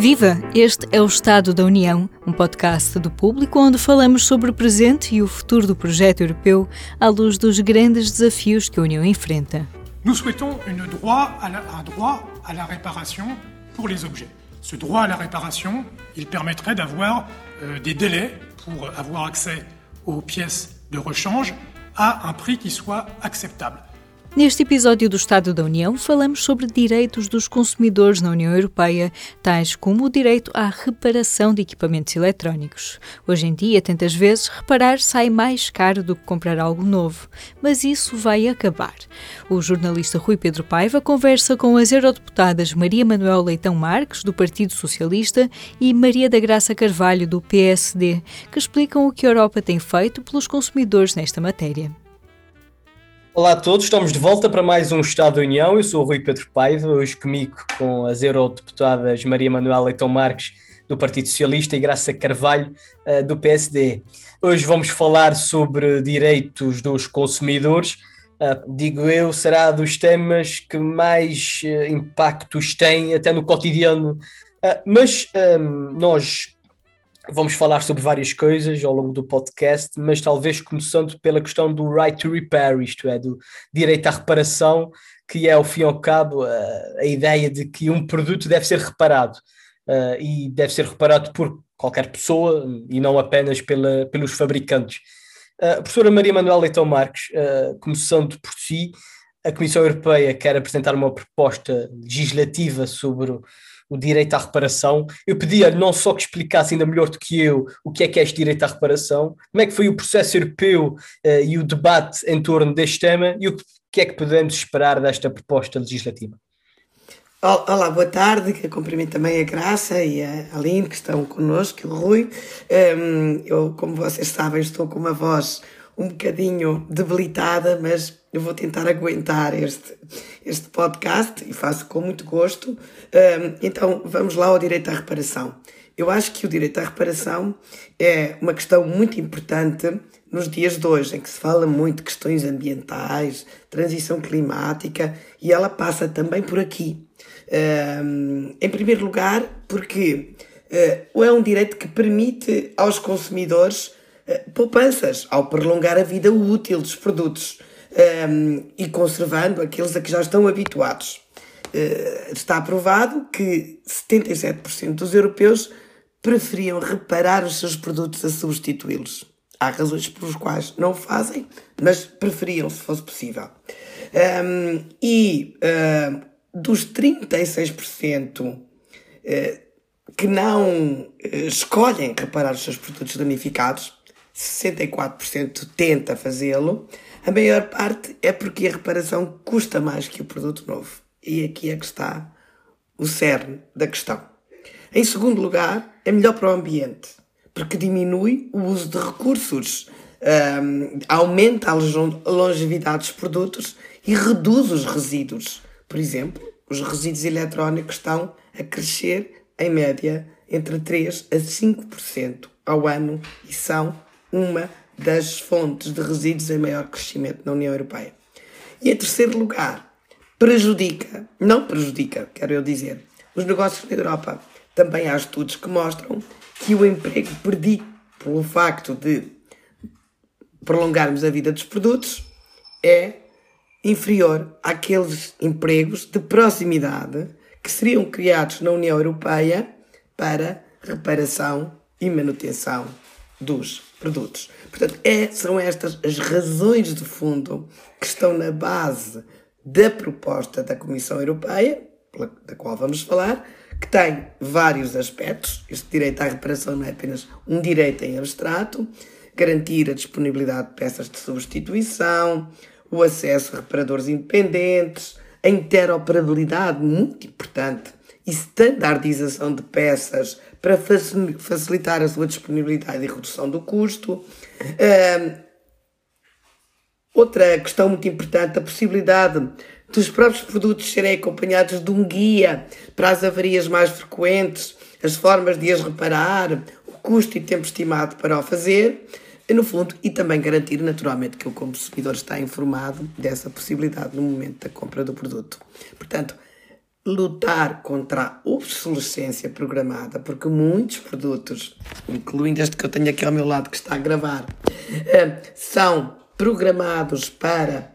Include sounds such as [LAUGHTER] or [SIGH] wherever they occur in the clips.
Viva! Este é o Estado da União, um podcast do público onde falamos sobre o presente e o futuro do projeto europeu à luz dos grandes desafios que a União enfrenta. Nous souhaitons un droit à la, un droit à la réparation pour les objets. Ce droit à la réparation, il permettrait d'avoir euh, des délais pour avoir accès aux pièces de rechange à un prix qui soit acceptable. Neste episódio do Estado da União, falamos sobre direitos dos consumidores na União Europeia, tais como o direito à reparação de equipamentos eletrónicos. Hoje em dia, tantas vezes, reparar sai mais caro do que comprar algo novo, mas isso vai acabar. O jornalista Rui Pedro Paiva conversa com as eurodeputadas Maria Manuel Leitão Marques, do Partido Socialista, e Maria da Graça Carvalho, do PSD, que explicam o que a Europa tem feito pelos consumidores nesta matéria. Olá a todos, estamos de volta para mais um Estado da União. Eu sou o Rui Pedro Paiva, hoje comigo com as eurodeputadas Maria Manuela Leitão Marques, do Partido Socialista, e Graça Carvalho, uh, do PSD. Hoje vamos falar sobre direitos dos consumidores. Uh, digo eu, será dos temas que mais uh, impactos tem até no cotidiano. mas um, nós Vamos falar sobre várias coisas ao longo do podcast, mas talvez começando pela questão do right to repair, isto é, do direito à reparação, que é, ao fim e ao cabo, a, ideia de que um produto deve ser reparado e deve ser reparado por qualquer pessoa e não apenas pela, pelos fabricantes. Professora Maria Manuel Leitão Marques, começando por si, a Comissão Europeia quer apresentar uma proposta legislativa sobre o direito à reparação. Eu pedia-lhe não só que explicasse ainda melhor do que eu o que é que é este direito à reparação, como é que foi o processo europeu uh, e o debate em torno deste tema e o que é que podemos esperar desta proposta legislativa. Olá, boa tarde, que cumprimento também a Graça e a Aline que estão connosco, e o Rui. Um, eu, como vocês sabem, estou com uma voz um bocadinho debilitada, mas eu vou tentar aguentar este, este podcast e faço com muito gosto. Então, vamos lá ao direito à reparação. Eu acho que o direito à reparação é uma questão muito importante nos dias de hoje, em que se fala muito de questões ambientais, transição climática, e ela passa também por aqui. Um, em primeiro lugar, porque uh, é um direito que permite aos consumidores poupanças ao prolongar a vida útil dos produtos um, ehm, e conservando aqueles a que já estão habituados. Uh, está aprovado que 77% dos europeus preferiam reparar os seus produtos a substituí-los. Há razões pelas quais não o fazem, mas preferiam se fosse possível. Um, ehm, e uh, dos 36% uh, que não escolhem reparar os seus produtos danificados, 64% tenta fazê-lo, a maior parte é porque a reparação custa mais que o produto novo. E aqui é que está o cerne da questão. Em segundo lugar, é melhor para o ambiente, porque diminui o uso de recursos, um, aumenta a longevidade dos produtos e reduz os resíduos. Por exemplo, os resíduos eletrónicos estão a crescer, em média, entre 3% a 5% ao ano e são uma das fontes de resíduos em maior crescimento na União Europeia. E em terceiro lugar, prejudica, não prejudica, quero eu dizer, os negócios na Europa. Também há estudos que mostram que o emprego perdido pelo facto de prolongarmos a vida dos produtos é inferior àqueles empregos de proximidade que seriam criados na União Europeia para reparação e manutenção dos produtos. Portanto, é, são estas as razões de fundo que estão na base da proposta da Comissão Europeia, da qual vamos falar, que tem vários aspectos. Este direito à reparação não é apenas um direito em abstrato, garantir a disponibilidade de peças de substituição, o acesso a reparadores independentes, a interoperabilidade, muito importante, e standardização de peças para facilitar a sua disponibilidade e redução do custo. outra questão muito importante, a possibilidade dos próprios produtos serem acompanhados de um guia para as avarias mais frequentes, as formas de as reparar, o custo e tempo estimado para o fazer, no fundo, e também garantir naturalmente que o consumidor está informado dessa possibilidade no momento da compra do produto. Portanto, lutar contra a obsolescência programada, porque muitos produtos, incluindo este que eu tenho aqui ao meu lado que está a gravar, eh, são programados para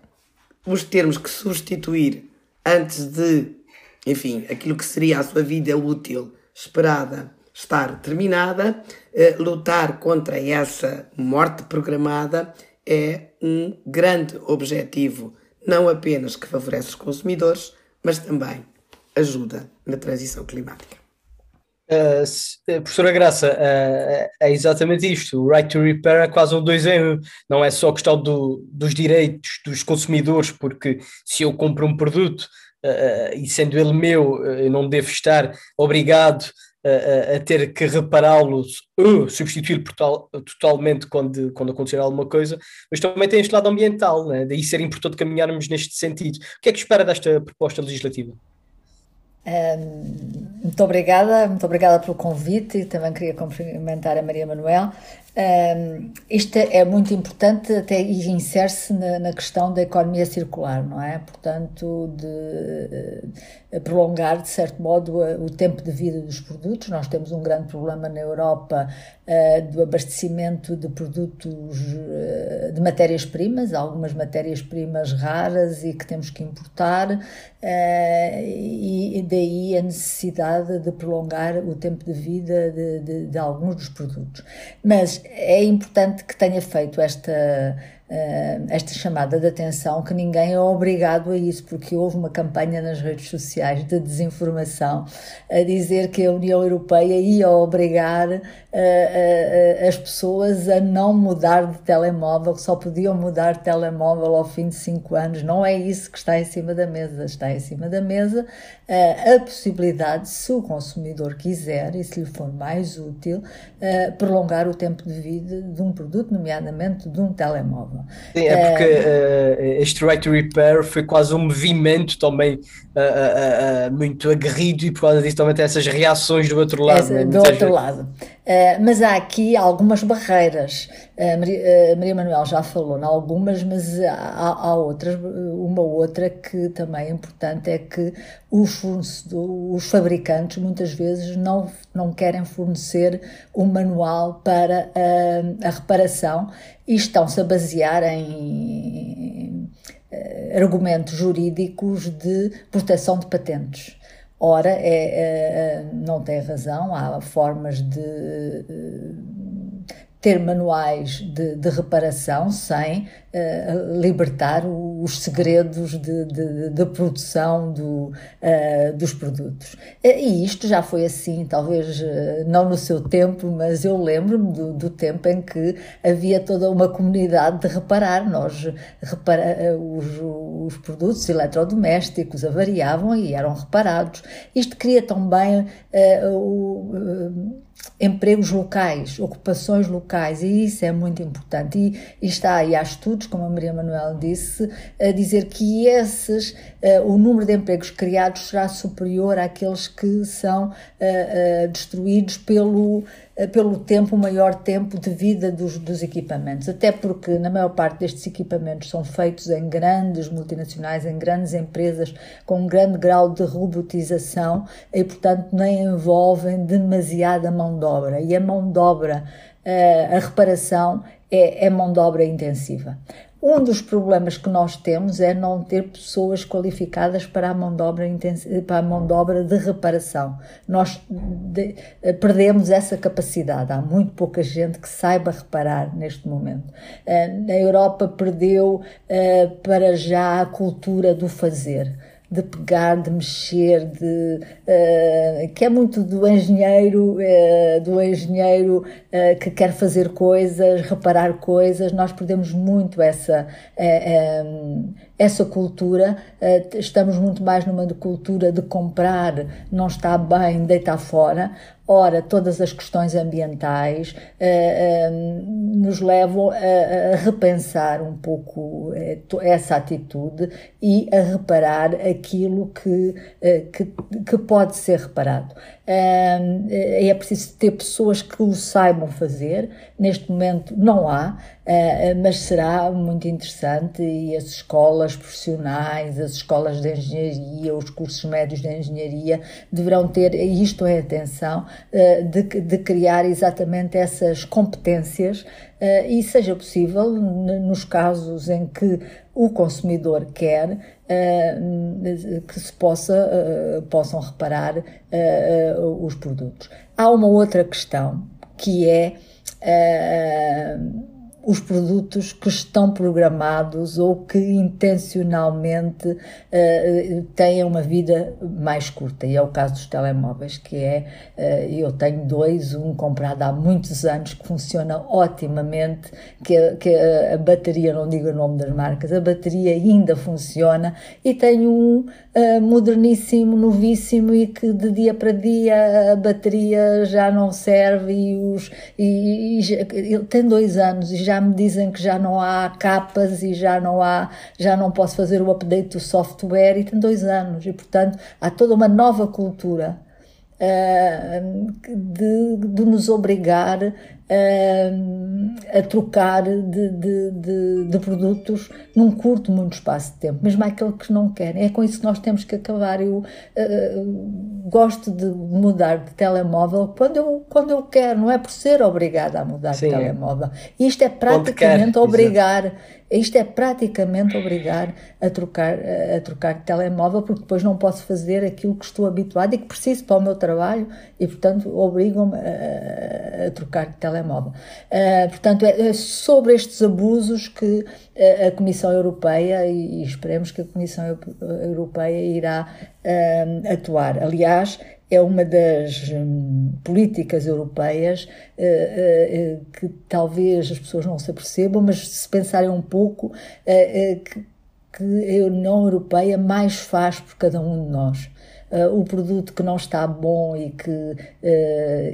os termos que substituir antes de, enfim, aquilo que seria a sua vida útil esperada estar terminada. Eh, lutar contra essa morte programada é um grande objetivo, não apenas que favorece os consumidores, mas também ajuda na transição climática. Uh, professora Graça, uh, é exatamente isto. O right to repair é quase um dois em um. Não é só questão do, dos direitos dos consumidores, porque se eu compro um produto uh, e sendo ele meu, eu não devo estar obrigado a, a ter que repará-lo ou substituí-lo total, totalmente quando, quando acontecer alguma coisa, mas também tem este lado ambiental, né? daí ser importante caminharmos neste sentido. O que é que espera desta proposta legislativa? Muito obrigada, muito obrigada pelo convite e também queria cumprimentar a Maria Manuel. Um, isto é muito importante até e insere-se na, na, questão da economia circular, não é? Portanto, de uh, prolongar, de certo modo, uh, o tempo de vida dos produtos. Nós temos um grande problema na Europa uh, do abastecimento de produtos, de matérias-primas, algumas matérias-primas raras e que temos que importar, e daí a necessidade de prolongar o tempo de vida de, de, de alguns dos produtos. Mas é importante que tenha feito esta uh, esta chamada de atenção que ninguém é obrigado a isso, porque houve uma campanha nas redes sociais de desinformação a dizer que a União Europeia ia obrigar uh, uh, as pessoas a não mudar de telemóvel, que só podiam mudar de telemóvel ao fim de cinco anos. Não é isso que está em cima da mesa. Está em cima da mesa a possibilidade, se o consumidor quiser e se lhe for mais útil, prolongar o tempo de vida de um produto, nomeadamente de um telemóvel. Sim, é porque uh, este Right to Repair foi quase um movimento também uh, uh, muito aguerrido e por causa disso também tem essas reações do outro lado. Essa, né? Do outro vezes. lado. Mas há aqui algumas barreiras. Maria, Maria Manuel já falou em algumas, mas há, há, outras. Uma outra que também é importante é que os, os fabricantes muitas vezes não, não querem fornecer um manual para a, a reparação e estão-se a basear em argumentos jurídicos de proteção de patentes. Ora, é, é, não tem razão, há formas de ter manuais de, de reparação sem uh, libertar os segredos de, de, de produção do, uh, dos produtos. E isto já foi assim, talvez uh, não no seu tempo, mas eu lembro-me do, do, tempo em que havia toda uma comunidade de reparar. Nós repara, os, os produtos eletrodomésticos avariavam e eram reparados. Isto cria também o empregos locais, ocupações locais, e isso é muito importante. E, e está aí, há estudos, como a Maria Manuel disse, a dizer que esses, uh, o número de empregos criados será superior àqueles que são uh, uh, destruídos pelo pelo tempo, o maior tempo de vida dos, dos equipamentos. Até porque, na maior parte destes equipamentos, são feitos em grandes multinacionais, em grandes empresas, com um grande grau de robotização e, portanto, nem envolvem demasiada mão de obra. E a mão de obra, eh, a reparação, é, é mão de obra intensiva. Um dos problemas que nós temos é não ter pessoas qualificadas para a mão de obra, para a mão de, obra de reparação. Nós de, perdemos essa capacidade. Há muito pouca gente que saiba reparar neste momento. Uh, a Europa perdeu para já a cultura do fazer de pegar, de mexer, de, uh, que é muito do engenheiro, uh, do engenheiro uh, que quer fazer coisas, reparar coisas. Nós perdemos muito essa, essa cultura. estamos muito mais numa cultura de comprar, não está bem, deitar fora. Ora, todas as questões ambientais uh, uh, nos levam a, repensar um pouco essa atitude e a reparar aquilo que, que, que, pode ser reparado. é preciso ter pessoas que o saibam fazer. Neste momento não há, mas será muito interessante e as escolas escolas profissionais, as escolas de engenharia, os cursos médios de engenharia deverão ter, isto é atenção, uh, de, de criar exatamente essas competências Uh, e seja possível, nos casos em que o consumidor quer, uh, que se possa, possam reparar os produtos. Há uma outra questão que é os produtos que estão programados ou que intencionalmente uh, têm uma vida mais curta. E é o caso dos telemóveis, que é, uh, eu tenho dois, um comprado há muitos anos, que funciona otimamente, que, que a, a bateria, não digo o nome das marcas, a bateria ainda funciona, e tenho um uh, moderníssimo, novíssimo, e que de dia para dia a bateria já não serve, e, os, e, e, e tem dois anos e já já me dizem que já não há capas e já não há, já não posso fazer o update do software e tem dois anos. E portanto há toda uma nova cultura uh, de, de nos obrigar a, a trocar de, de, de, de, produtos num curto, muito espaço de tempo, mesmo aquele que não querem. É com isso que nós temos que acabar. Eu uh, gosto de mudar de telemóvel quando eu, quando eu quero, não é por ser obrigada a mudar Sim. de telemóvel. Isto é praticamente obrigar. Exato isto é praticamente obrigar a trocar, a trocar de telemóvel, porque depois não posso fazer aquilo que estou habituado e que preciso para o meu trabalho e, portanto, obrigam-me a, a, trocar de telemóvel. Uh, portanto, é, é, sobre estes abusos que a, a Comissão Europeia, e, e, esperemos que a Comissão Europeia irá uh, atuar. Aliás, é uma das hum, políticas europeias uh, uh, que talvez as pessoas não se apercebam, mas se pensarem um pouco, uh, que, que a União Europeia mais faz por cada um de nós. Uh, o produto que não está bom e que uh,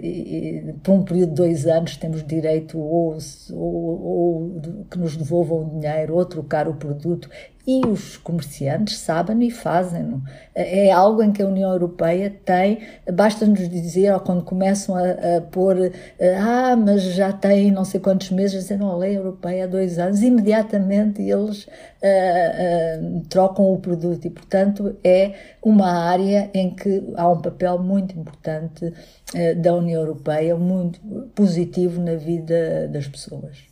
e, por um período de dois anos temos direito ou, ou, ou, que nos devolvam o dinheiro ou trocar o produto e os comerciantes sabem e fazem-no. É algo em que a União Europeia tem, basta-nos dizer, ou quando começam a, a pôr, ah, mas já tem não sei quantos meses, dizendo, a lei europeia há dois anos, imediatamente eles uh, uh, trocam o produto e, portanto, é uma área em que há um papel muito importante uh, da União Europeia, muito positivo na vida das pessoas.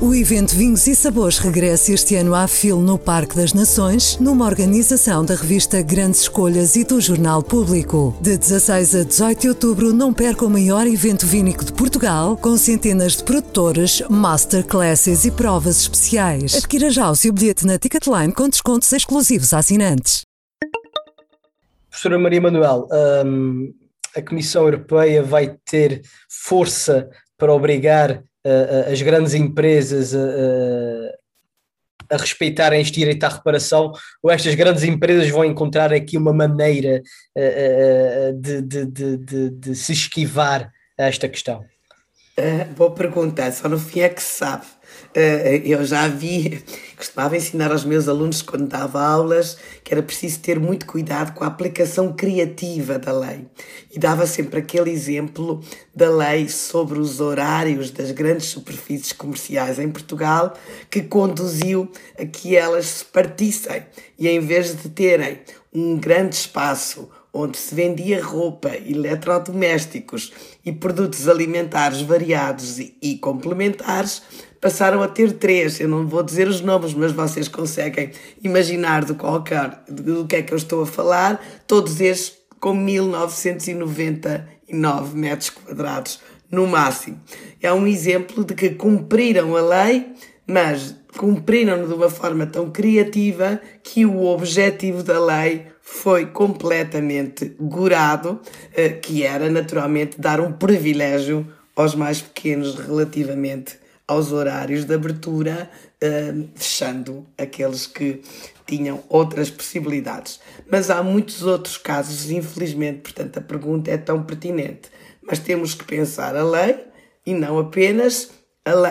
O evento Vinhos e Sabores regressa este ano à FIL no Parque das Nações, numa organização da revista Grandes Escolhas e do Jornal Público. De 16 a 18 de outubro, não perca o maior evento vínico de Portugal, com centenas de produtores, masterclasses e provas especiais. Adquira já o seu bilhete na Ticketline com descontos exclusivos a assinantes. Professora Maria Manuel, hum, a Comissão Europeia vai ter força para obrigar uh, as grandes empresas a, respeitarem este direito à reparação, ou estas grandes empresas vão encontrar aqui uma maneira de, de, de, de, se esquivar a esta questão? Uh, boa pergunta, só no fim é que se sabe. Uh, eu já vi, [LAUGHS] costumava ensinar aos meus alunos quando dava aulas que era preciso ter muito cuidado com a aplicação criativa da lei. E dava sempre aquele exemplo da lei sobre os horários das grandes superfícies comerciais em Portugal que conduziu a que elas se partissem e em vez de terem um grande espaço onde se vendia roupa, eletrodomésticos e produtos alimentares variados e complementares, passaram a ter três. Eu não vou dizer os nomes, mas vocês conseguem imaginar do, qualquer, do que é que eu estou a falar. Todos estes com 1999 metros quadrados no máximo. É um exemplo de que cumpriram a lei, mas cumpriram de uma forma tão criativa que o objetivo da lei foi completamente gorado, eh, que era naturalmente dar um privilégio aos mais pequenos relativamente aos horários de abertura, fechando aqueles que tinham outras possibilidades. Mas há muitos outros casos, infelizmente, portanto a pergunta é tão pertinente. Mas temos que pensar a lei e não apenas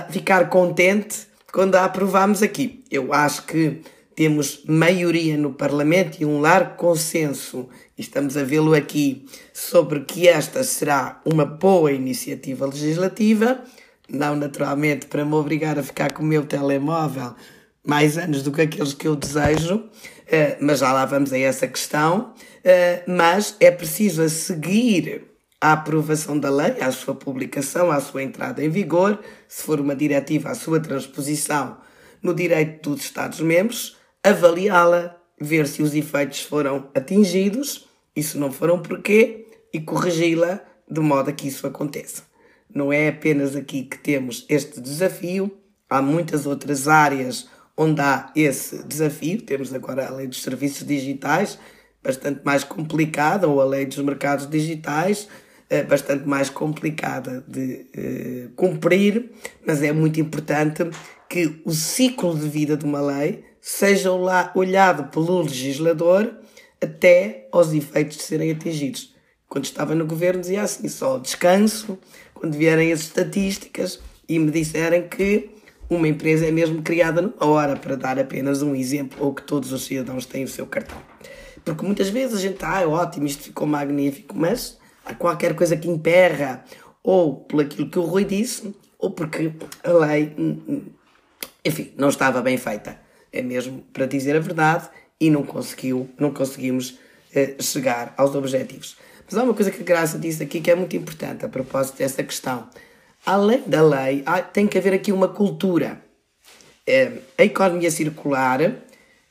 ficar contente quando a aprovamos aqui. Eu acho que temos maioria no Parlamento e um largo consenso, e estamos a vê-lo aqui, sobre que esta será uma boa iniciativa legislativa, não naturalmente para me obrigar a ficar com o meu telemóvel mais anos do que aqueles que eu desejo, eh, mas já lá vamos a essa questão. Eh, mas é preciso a seguir a aprovação da lei, à sua publicação, à sua entrada em vigor, se for uma diretiva, à sua transposição no direito dos Estados-membros, avaliá-la, ver se os efeitos foram atingidos e se não foram porquê, e corrigi-la de modo a que isso aconteça. Não é apenas aqui que temos este desafio, há muitas outras áreas onde há esse desafio. Temos agora a lei dos serviços digitais, bastante mais complicada, ou a lei dos mercados digitais, eh, bastante mais complicada de eh, cumprir, mas é muito importante que o ciclo de vida de uma lei seja olhado pelo legislador até aos efeitos de serem atingidos. Quando estava no governo dizia assim, só descanso, quando vierem as estatísticas e me disserem que uma empresa é mesmo criada numa hora, para dar apenas um exemplo, ou que todos os cidadãos têm o seu cartão. Porque muitas vezes a gente, ah, é ótimo, isto ficou magnífico, mas há qualquer coisa que emperra, ou por aquilo que o Rui disse, ou porque a lei, hum, hum, enfim, não estava bem feita. É mesmo para dizer a verdade e não conseguiu, não conseguimos eh, chegar aos objetivos. Mas há uma coisa que a Graça disse aqui que é muito importante a propósito dessa questão. Além da lei, tem que haver aqui uma cultura. É, a economia circular,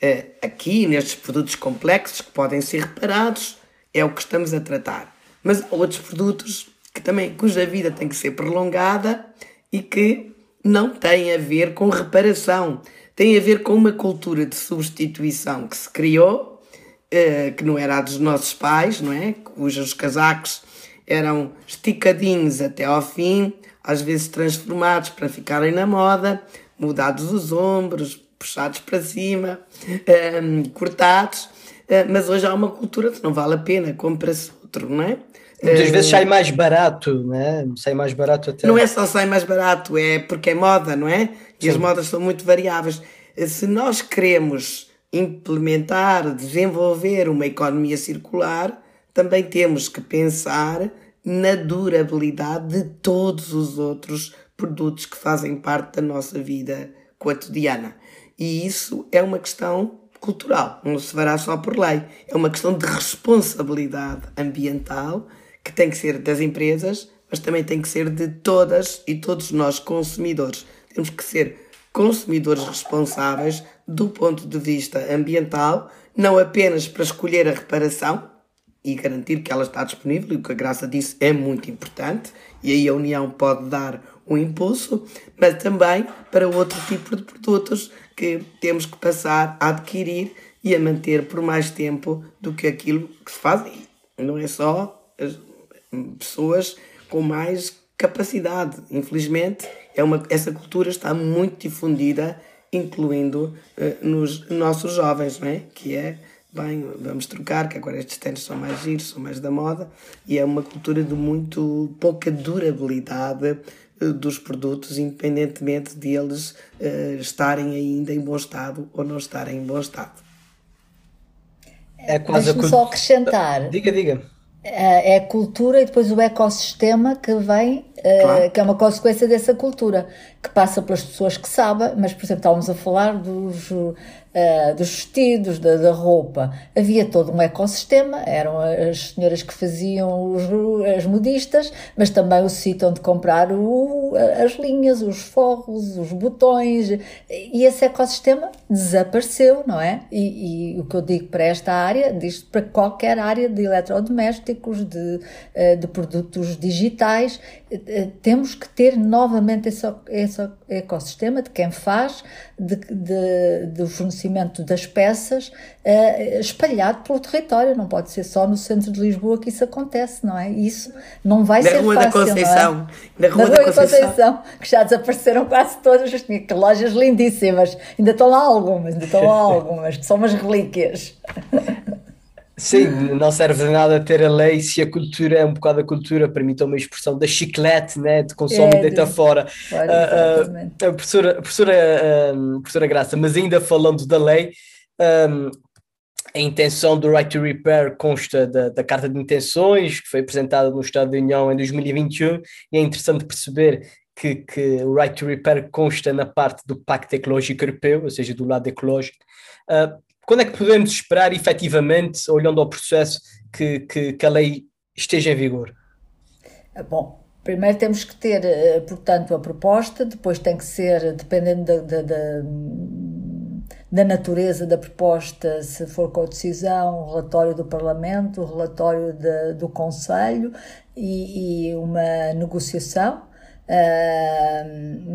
é, aqui nestes produtos complexos que podem ser reparados, é o que estamos a tratar. Mas há outros produtos que também, cuja vida tem que ser prolongada e que não têm a ver com reparação, tem a ver com uma cultura de substituição que se criou, é, que não era a dos nossos pais, não é? Cujos casacos eram esticadinhos até ao fim, às vezes transformados para ficarem na moda, mudados os ombros, puxados para cima, ehm, cortados, uh, mas hoje há uma cultura que não vale a pena, compra-se outro, não é? Muitas vezes sai mais barato, né? Sai mais barato até. Não é só sai mais barato, é porque é moda, não é? E Sim. as modas são muito variáveis. Se nós queremos implementar, desenvolver uma economia circular, também temos que pensar na durabilidade de todos os outros produtos que fazem parte da nossa vida cotidiana. E isso é uma questão cultural, não se fará só por lei. É uma questão de responsabilidade ambiental que tem que ser das empresas, mas também tem que ser de todas e todos nós consumidores. Temos que ser consumidores responsáveis do ponto de vista ambiental, não apenas para escolher a reparação, e garantir que ela está disponível, e o que a Graça disse é muito importante, e aí a União pode dar um impulso, mas também para outro tipo de produtos que temos que passar a adquirir e a manter por mais tempo do que aquilo que se faz. E não é só as pessoas com mais capacidade. Infelizmente, é uma, essa cultura está muito difundida, incluindo uh, nos nossos jovens, não é? que é bem, vamos trocar, que agora estes tênis são mais giros, são mais da moda, e é uma cultura de muito pouca durabilidade eh, dos produtos, independentemente de eles uh, estarem ainda em bom estado ou não estarem em bom estado. É quase Deixa-me só acrescentar. Diga, diga. É, é a cultura e depois o ecossistema que vem, eh, claro. que é uma consequência dessa cultura, que passa pelas pessoas que sabem, mas, por exemplo, estávamos a falar dos uh, dos vestidos, da, da, roupa. Havia todo um ecossistema, eram as senhoras que faziam os, as modistas, mas também o sítio onde comprar o, as linhas, os forros, os botões, e esse ecossistema desapareceu, não é? E, e o que eu digo para esta área, diz para qualquer área de eletrodomésticos, de, uh, de produtos digitais, uh, temos que ter novamente esse, esse ecossistema de quem faz, de, de, do fornecimento das peças uh, espalhado pelo território. Não pode ser só no centro de Lisboa que isso acontece, não é? Isso não vai na ser Rua fácil. Da Conceição. É? Na Rua, na Rua da Conceição. Conceição. que já desapareceram quase todas. Tinha que lojas lindíssimas. Ainda estão lá algumas, ainda estão lá [LAUGHS] algumas, que são umas relíquias. Sim, não serve de nada ter a lei se a cultura é um bocado a cultura, permite uma expressão da chiclete, né, de consumo é, deita fora. Claro, uh, uh, a professora, a professora, uh, professora Graça, mas ainda falando da lei, um, a intenção do Right to Repair consta da, da Carta de Intenções, que foi apresentada no Estado da União em 2021, e é interessante perceber que, que o Right to Repair consta na parte do Pacto Ecológico Europeu, ou seja, do lado ecológico. Uh, quando é que podemos esperar, efetivamente, olhando ao processo, que, que, que a lei esteja em vigor? Bom, Primeiro temos que ter, eh, portanto, a proposta, depois tem que ser, dependendo da, da, da, da natureza da proposta, se for com decisão, o relatório do Parlamento, o relatório de, do Conselho e, e uma negociação.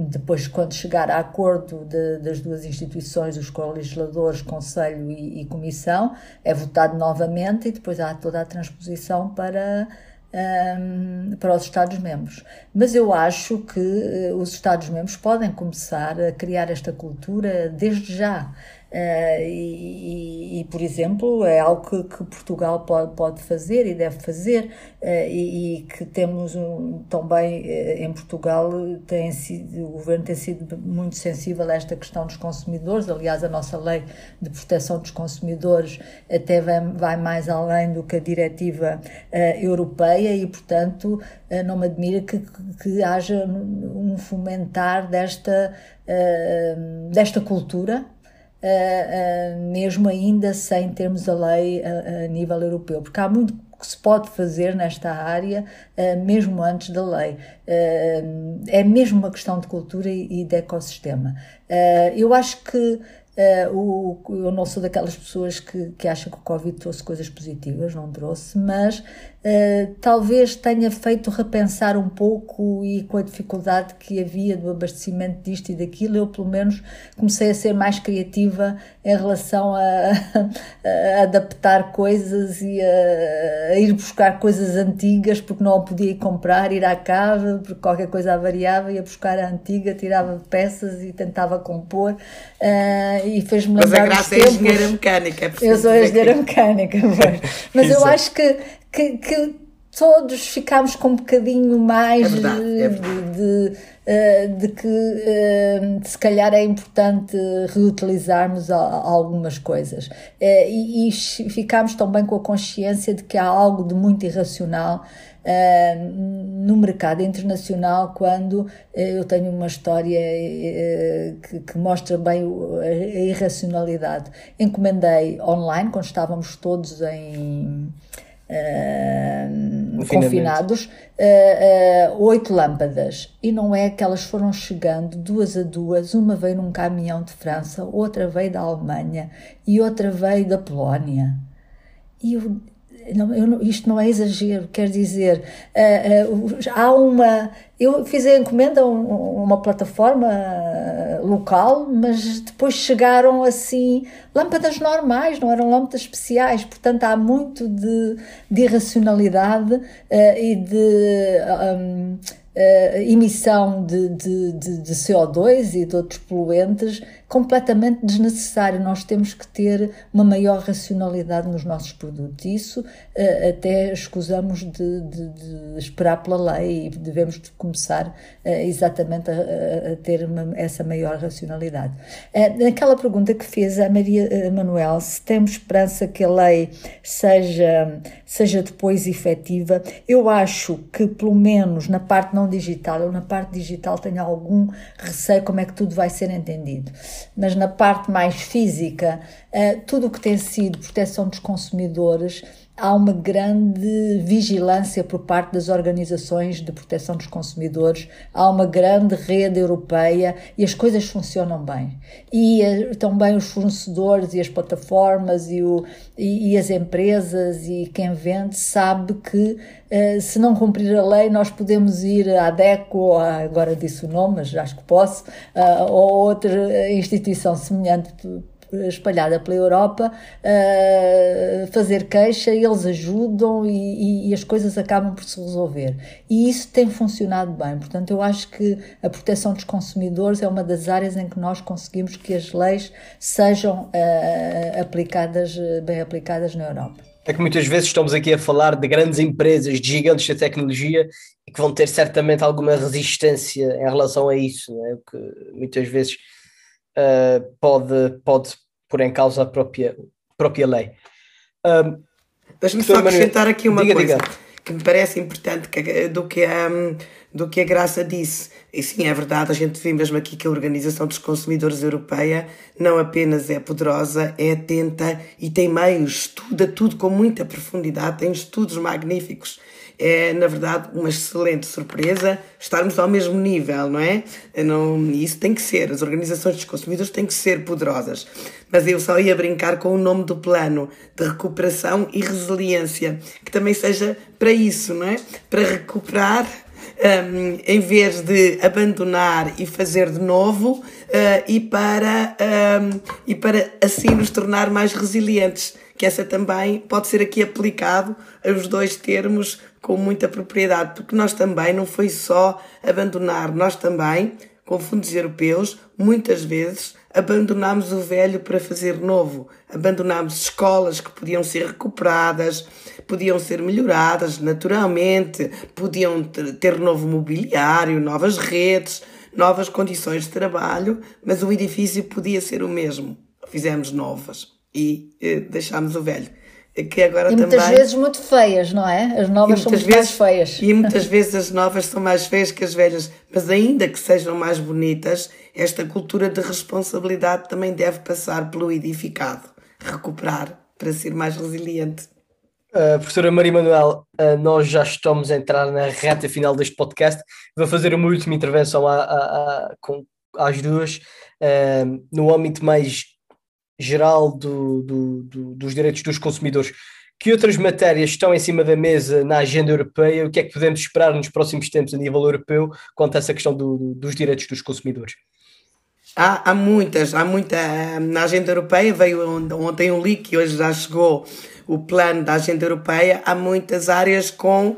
Depois, quando chegar a acordo de, das duas instituições, os co-legisladores, Conselho e, e Comissão, é votado novamente e depois há toda a transposição para um, para os Estados-membros. Mas eu acho que uh, os Estados-membros podem começar a criar esta cultura desde já. Uh, e, e, por exemplo, é algo que, que, Portugal pode, pode fazer e deve fazer, uh, e, e, que temos um, também uh, em Portugal, tem sido, o governo tem sido muito sensível a esta questão dos consumidores. Aliás, a nossa lei de proteção dos consumidores até vai, vai mais além do que a diretiva europeia, e portanto, não me admira que, que haja um fomentar desta, desta cultura uh, uh, mesmo ainda sem termos a lei a, a, nível europeu, porque há muito que se pode fazer nesta área, uh, mesmo antes da lei. é mesmo uma questão de cultura e, e de ecossistema. eu acho que Uh, o, eu não sou daquelas pessoas que, que acham que o Covid trouxe coisas positivas, não trouxe, mas uh, talvez tenha feito repensar um pouco e com a dificuldade que havia do abastecimento disto e daquilo, eu pelo menos comecei a ser mais criativa em relação a, a adaptar coisas e a, a, ir buscar coisas antigas porque não podia ir comprar, ir à casa, porque qualquer coisa avariava, ia buscar a antiga, tirava peças e tentava compor. Uh, e fez-me lembrar. Mas a graça é engenheira mecânica. É eu sou engenheira mecânica, [LAUGHS] mas eu acho que, que, que, todos ficámos com um bocadinho mais é verdade, é verdade. de, de, eh, de que de, se calhar é importante reutilizarmos algumas coisas. Eh, e, e ficámos também com a consciência de que há algo de muito irracional uh, no mercado internacional quando uh, eu tenho uma história uh, que, que, mostra bem a, a irracionalidade. Encomendei online, quando estávamos todos em. Uh, confinados, uh, uh, oito lâmpadas. E não é que elas foram chegando duas a duas. Uma veio num caminhão de França, outra veio da Alemanha e outra veio da Polónia. E eu, não, eu, isto não é exagero, quer dizer, uh, há uma. Eu fiz a encomenda a um, uma plataforma local, mas depois chegaram assim lâmpadas normais, não eram lâmpadas especiais, portanto há muito de, de irracionalidade uh, e de. Um, uh, emissão de, de, de, de, CO2 e de outros poluentes completamente desnecessário. Nós temos que ter uma maior racionalidade nos nossos produtos. Isso uh, até escusamos de, de, esperar pela lei e devemos de começar uh, exatamente a, a ter uma, essa maior racionalidade. naquela pergunta que fez a Maria Manuel, se temos esperança que a lei seja, seja depois efetiva, eu acho que pelo menos na parte não digital. Eu, na parte digital, tenho algum receio como é que tudo vai ser entendido. Mas na parte mais física, uh, tudo o que tem sido proteção dos consumidores há uma grande vigilância por parte das organizações de proteção dos consumidores, há uma grande rede europeia e as coisas funcionam bem. E eh, também os fornecedores e as plataformas e, o, e, e as empresas e quem vende sabe que eh, se não cumprir a lei nós podemos ir à DECO, agora disse o nome, mas acho que posso, uh, ou outra instituição semelhante espalhada pela Europa, uh, fazer queixa, eles ajudam e, e, e, as coisas acabam por se resolver. E isso tem funcionado bem. Portanto, eu acho que a proteção dos consumidores é uma das áreas em que nós conseguimos que as leis sejam uh, aplicadas, bem aplicadas na Europa. É que muitas vezes estamos aqui a falar de grandes empresas, de gigantes da tecnologia e que vão ter certamente alguma resistência em relação a isso, não é? que muitas vezes uh, pode, pode pôr em causa a própria, própria lei. Um, Deixa-me só acrescentar aqui uma diga, coisa diga. que me parece importante que, do, que a, do que a Graça disse. E sim, é verdade, a gente vê mesmo aqui que a Organização dos Consumidores Europeia não apenas é poderosa, é atenta e tem meios, estuda tudo com muita profundidade, tem estudos magníficos é, na verdade, uma excelente surpresa estarmos ao mesmo nível, não é? Não, isso tem que ser, as organizações dos consumidores têm que ser poderosas. Mas eu só ia brincar com o nome do plano de recuperação e resiliência, que também seja para isso, não é? Para recuperar um, em vez de abandonar e fazer de novo, uh, e, para, um, e para assim nos tornar mais resilientes. Que essa também pode ser aqui aplicado aos dois termos com muita propriedade, porque nós também não foi só abandonar, nós também, com fundos europeus, muitas vezes abandonámos o velho para fazer novo, abandonámos escolas que podiam ser recuperadas, podiam ser melhoradas naturalmente, podiam ter novo mobiliário, novas redes, novas condições de trabalho, mas o edifício podia ser o mesmo. Fizemos novas e eh, deixámos o velho que agora e muitas também... vezes muito feias, não é? As novas são vezes, mais feias. E muitas vezes as novas são mais feias que as velhas, mas ainda que sejam mais bonitas, esta cultura de responsabilidade também deve passar pelo edificado, recuperar para ser mais resiliente. Uh, professora Maria Manuel, uh, nós já estamos a entrar na reta final deste podcast. Vou fazer uma última intervenção a, a, a, com, às duas, uh, no âmbito mais geral do, do, do, dos direitos dos consumidores. Que outras matérias estão em cima da mesa na agenda europeia? O que é que podemos esperar nos próximos tempos a nível europeu quanto a essa questão do, dos direitos dos consumidores? Há, há muitas, há muita. Na agenda europeia veio ontem um link e hoje já chegou o plano da agenda europeia, há muitas áreas com uh,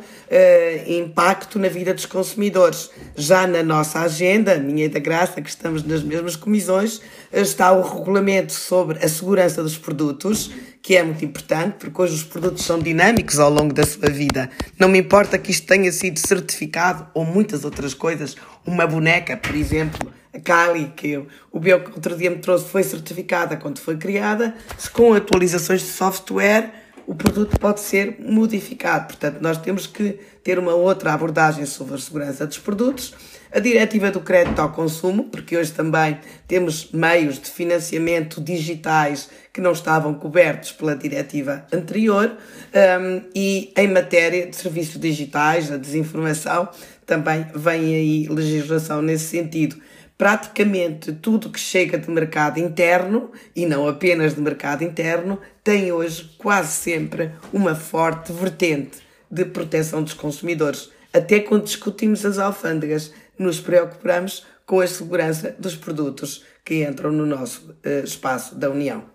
impacto na vida dos consumidores. Já na nossa agenda, minha da Graça, que estamos nas mesmas comissões, está o regulamento sobre a segurança dos produtos, que é muito importante, porque hoje os produtos são dinâmicos ao longo da sua vida. Não me importa que isto tenha sido certificado ou muitas outras coisas. Uma boneca, por exemplo, a Kali, que o Bio que outro dia me trouxe, foi certificada quando foi criada, se com atualizações de software o produto pode ser modificado. Portanto, nós temos que ter uma outra abordagem sobre a segurança dos produtos. A diretiva do crédito ao consumo, porque hoje também temos meios de financiamento digitais que não estavam cobertos pela diretiva anterior, um, e em matéria de serviços digitais, a desinformação, também vem aí legislação nesse sentido praticamente tudo que chega de mercado interno, e não apenas de mercado interno, tem hoje quase sempre uma forte vertente de proteção dos consumidores. Até quando discutimos as alfândegas, nos preocupamos com a segurança dos produtos que entram no nosso uh, espaço da União.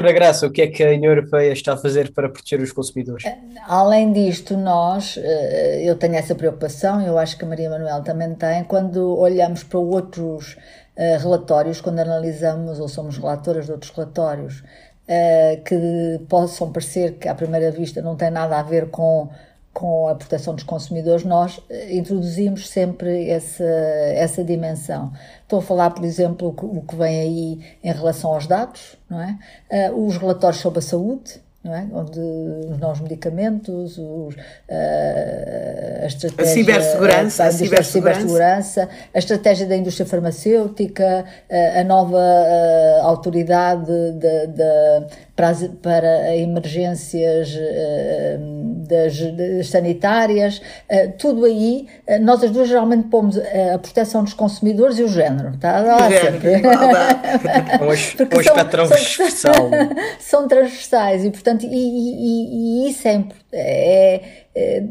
Doutora Graça, o que é que a União Europeia está a fazer para proteger os consumidores? Além disto, nós, eh, eu tenho essa preocupação, eu acho que a Maria Manuel também tem, quando olhamos para outros eh, relatórios, quando analisamos ou somos relatoras de outros relatórios, eh, que possam parecer que à primeira vista não tem nada a ver com com a proteção dos consumidores, nós eh, introduzimos sempre essa, essa dimensão. Estou a falar, por exemplo, o que vem aí em relação aos dados, não é? Uh, os relatórios sobre a saúde, não é? onde os novos medicamentos, os, uh, a estratégia a cibersegurança, a, a, cibersegurança, a estratégia da indústria farmacêutica, a, a nova uh, autoridade de, de, para, as, para emergências uh, das, das, sanitárias, tudo aí, nós as duas geralmente pomos a proteção dos consumidores e o género, está lá o sempre. um aspecto transversal. São transversais e, portanto, e, e, e isso é, é, é,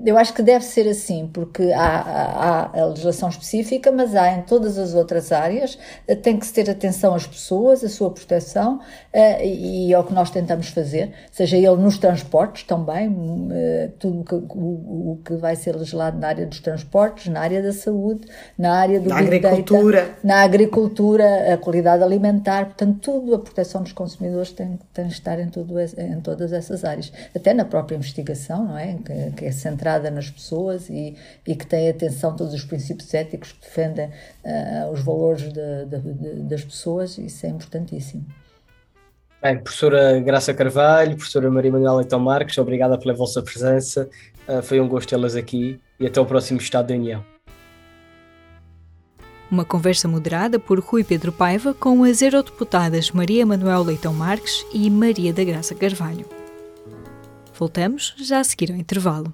eu acho que deve ser assim, porque há, há, a legislação específica, mas há em todas as outras áreas, tem que se ter atenção às pessoas, a sua proteção, eh, e é o que nós tentamos fazer, seja ele nos transportes também, eh, tudo que, o, o que vai ser legislado na área dos transportes, na área da saúde, na área do na agricultura. Data, na agricultura, a qualidade alimentar, portanto, tudo a proteção dos consumidores tem, tem de estar em, tudo, em todas essas áreas, até na própria investigação, não é? Que, que é centrada nas pessoas e, e que tem atenção a todos os princípios éticos que defendem uh, os valores de, de, de, das pessoas, isso é importantíssimo. Bem, professora Graça Carvalho, professora Maria Manuela Leitão Marques, obrigada pela vossa presença, uh, foi um gosto tê-las aqui e até o próximo Estado da União. Uma conversa moderada por Rui Pedro Paiva com as eurodeputadas Maria Manuel Leitão Marques e Maria da Graça Carvalho. Voltamos já a seguir ao intervalo.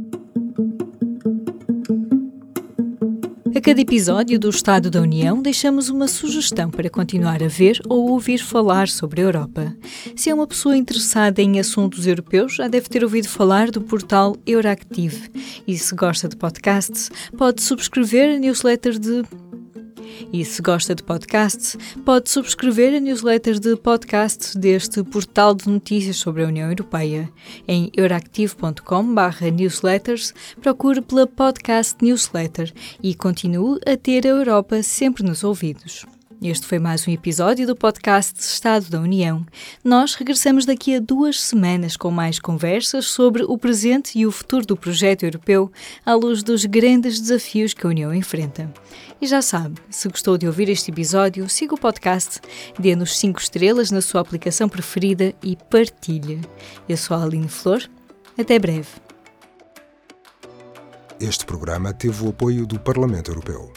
A cada episódio do Estado da União deixamos uma sugestão para continuar a ver ou ouvir falar sobre a Europa. Se é uma pessoa interessada em assuntos europeus, já deve ter ouvido falar do portal Euractiv. E se gosta de podcasts, pode subscrever a newsletter de e se gosta de podcasts, pode subscrever a newsletter de podcasts deste portal de notícias sobre a União Europeia. Em euractiv.com/newsletters, procure pela podcast newsletter e continue a ter a Europa sempre nos ouvidos. Este foi mais um episódio do podcast Estado da União. Nós regressamos daqui a duas semanas com mais conversas sobre o presente e o futuro do projeto europeu à luz dos grandes desafios que a União enfrenta. E já sabe, se gostou de ouvir este episódio, siga o podcast, dê-nos 5 estrelas na sua aplicação preferida e partilhe. Eu sou a Aline Flor. Até breve. Este programa teve o apoio do Parlamento Europeu.